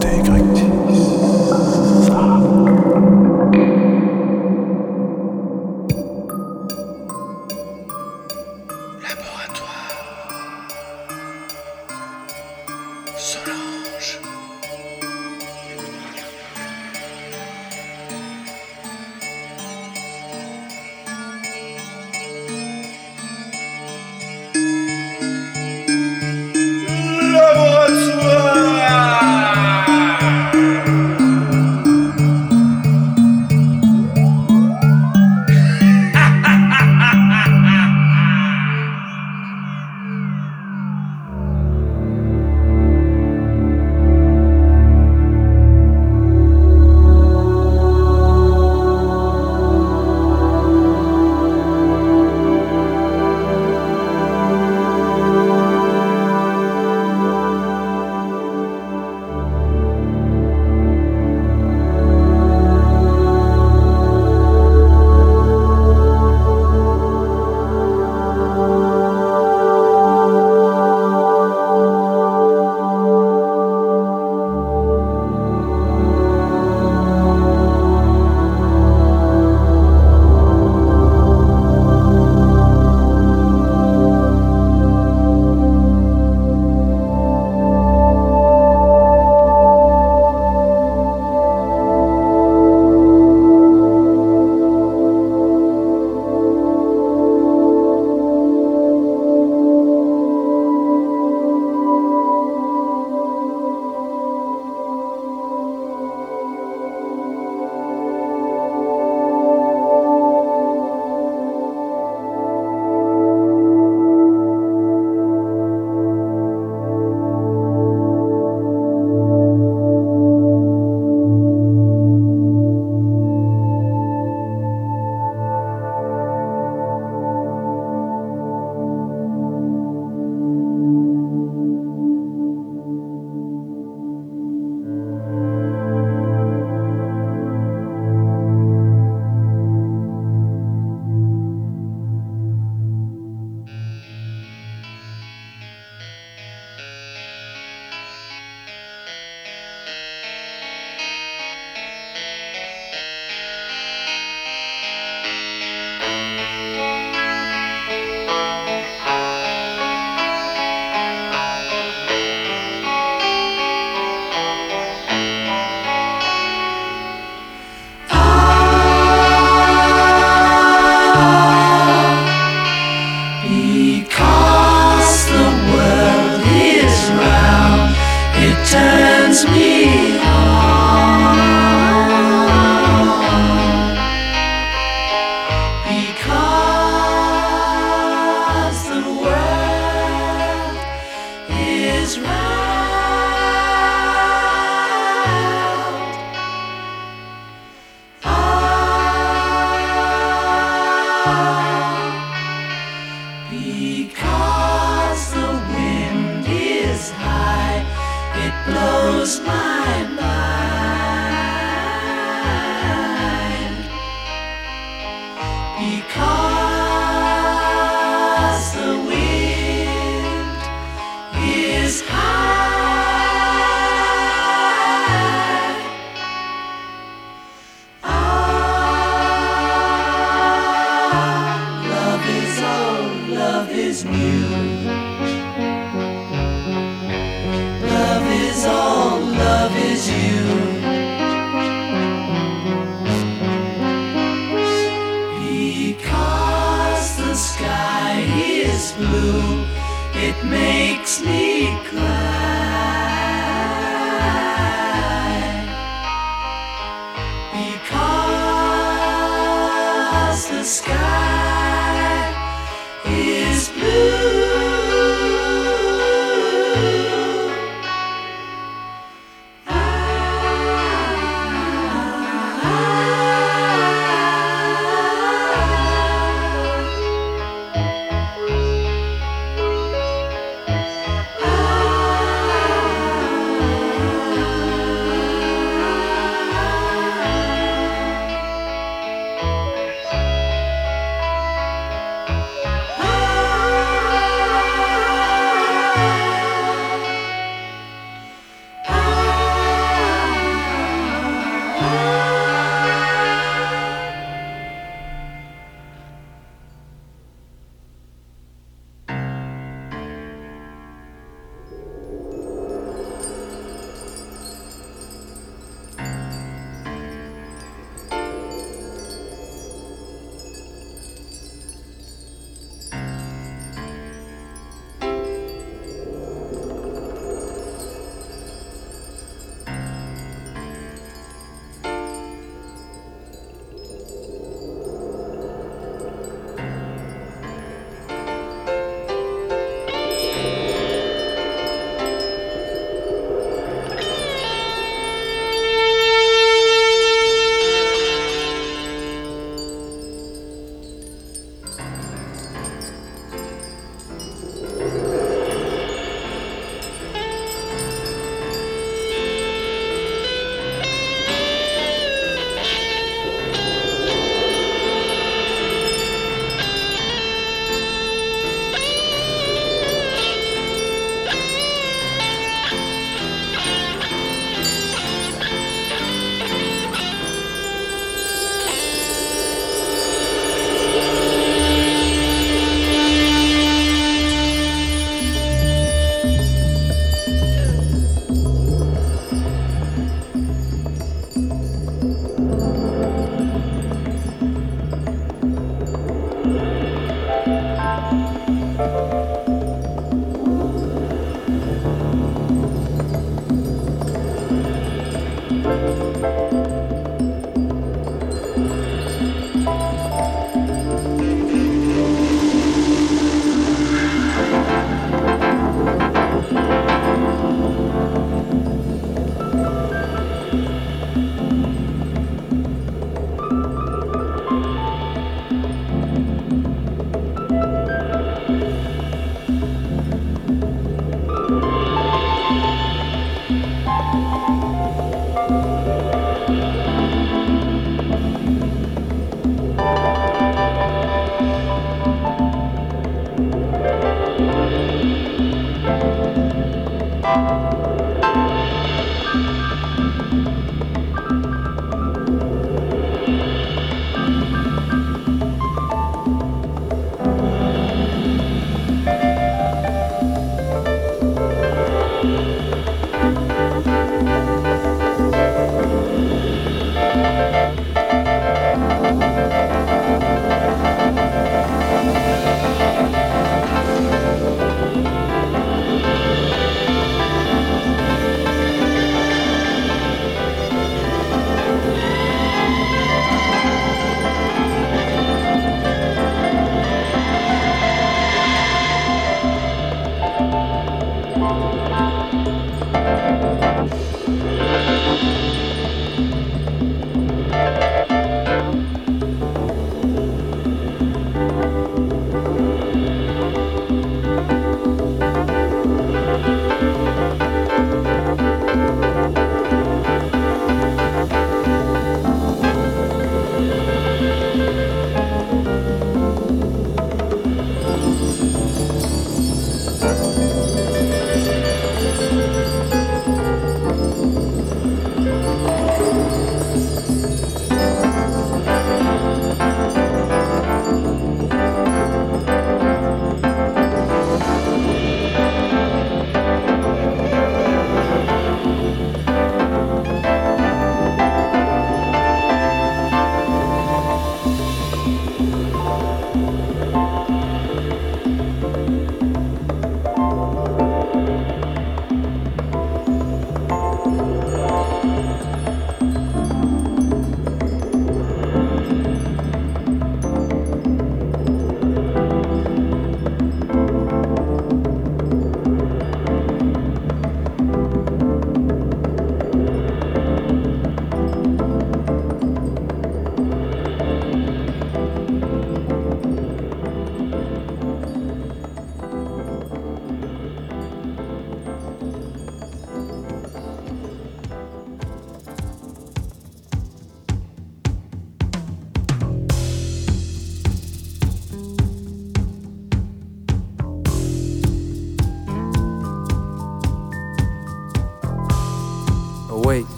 Det er ikke rigtigt.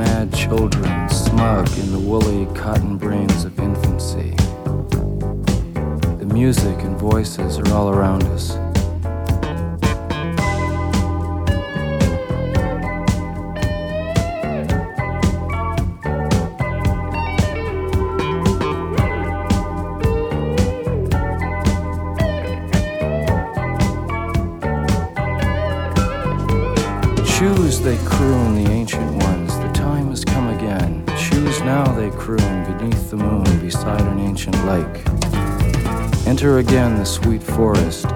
mad children smug in the woolly cotton brains of infancy. The music and voices are all around us. They croon the ancient ones. Now, they croon beneath the moon beside an ancient lake. Enter again the sweet forest.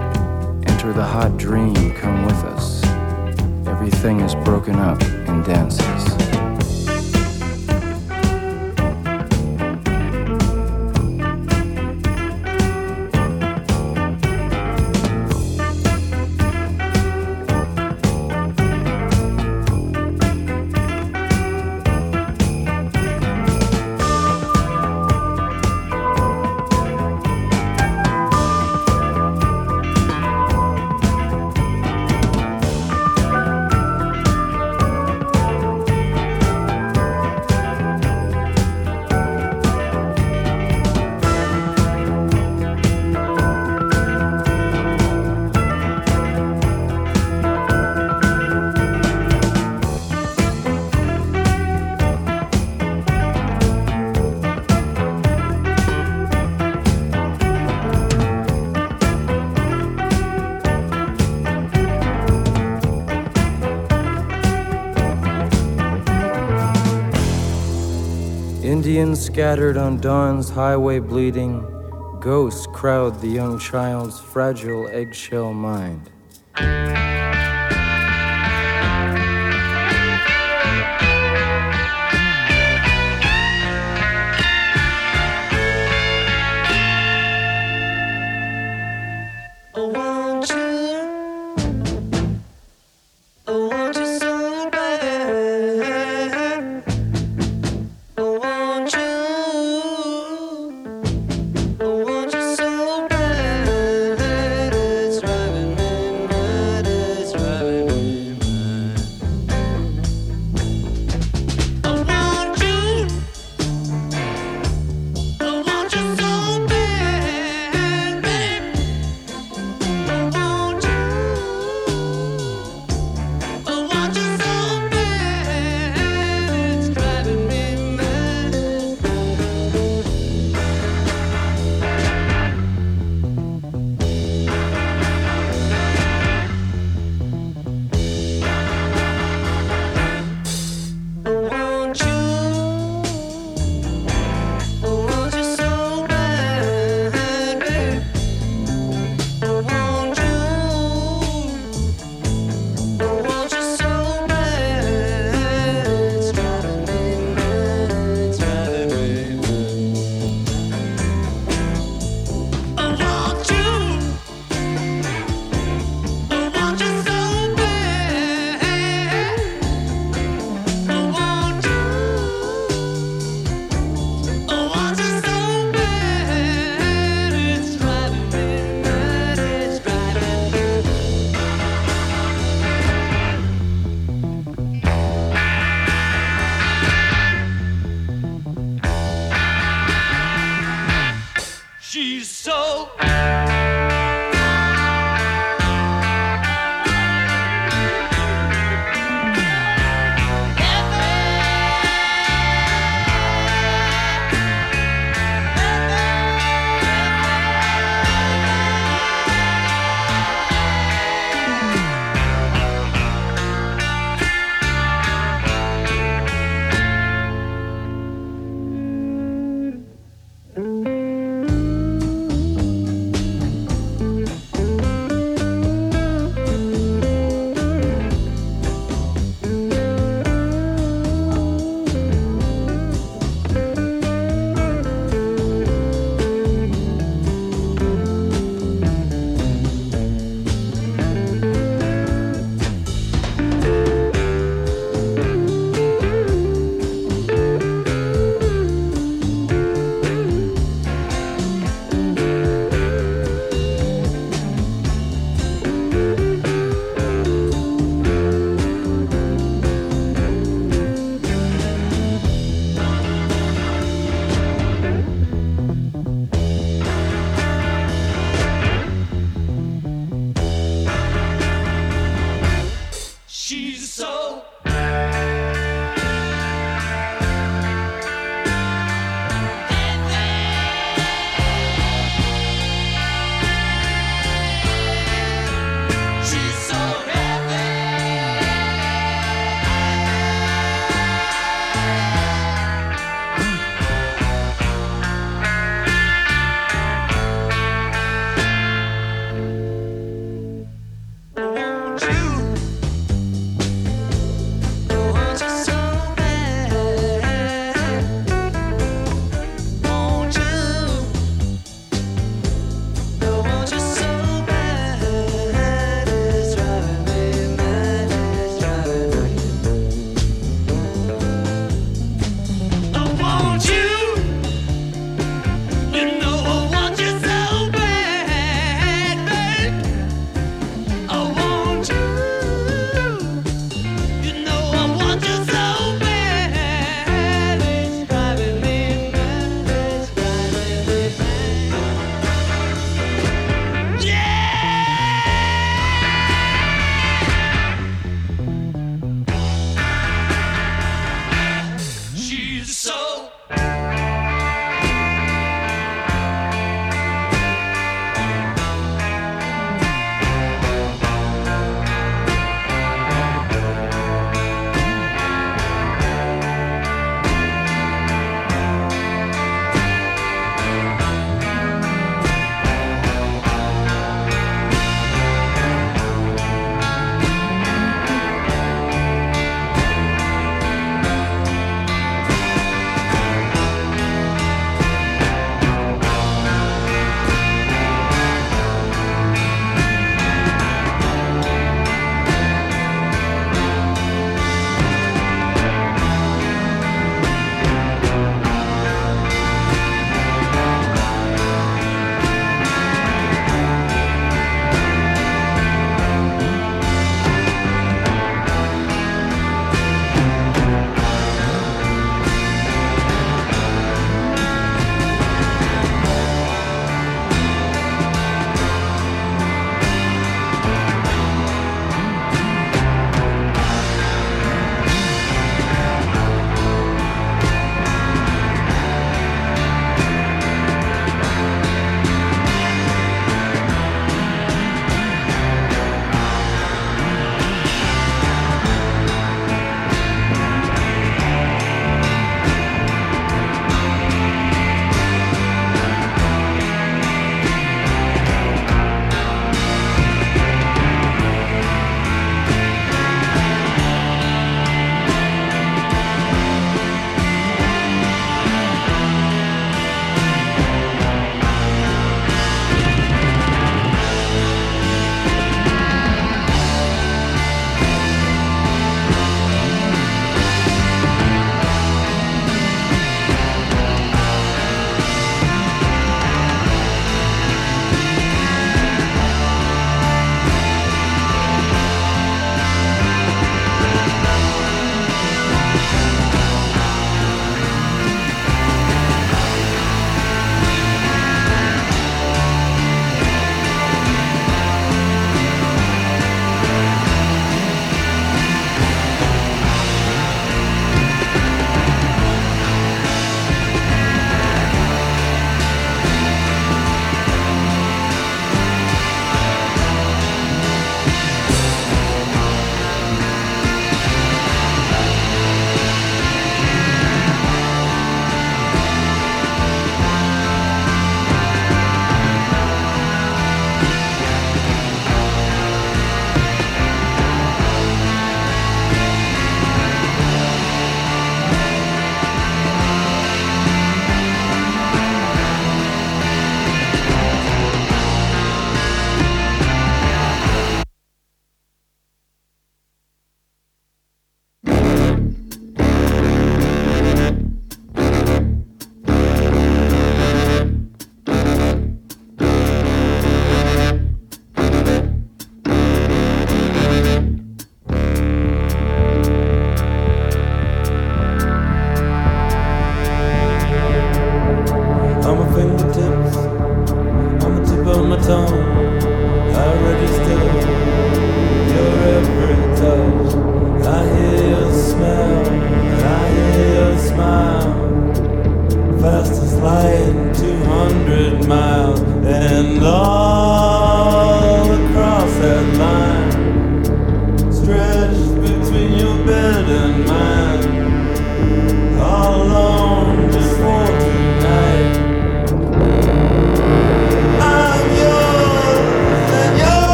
Enter the hot dream, come with us. Everything is broken up in dances. Scattered on dawn's highway bleeding, ghosts crowd the young child's fragile eggshell mind.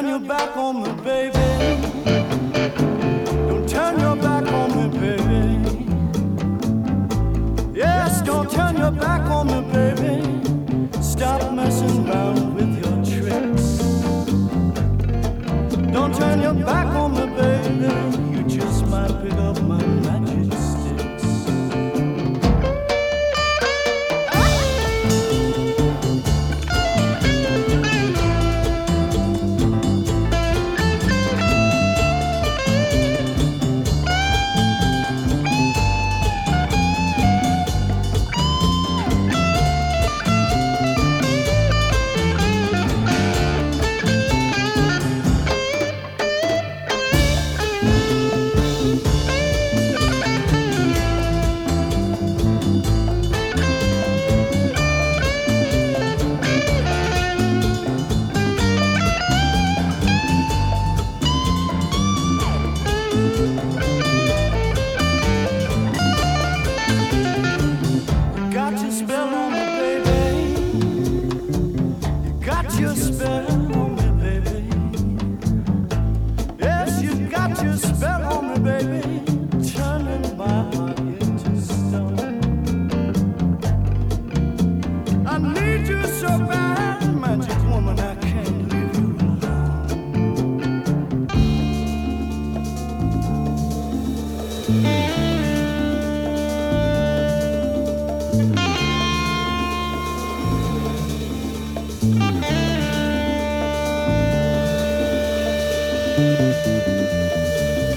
turn your back on me, baby. Don't turn your back on me, baby. Yes, don't turn your back on me, baby. Stop messing around with your tricks. Don't turn your back on me, baby. うん。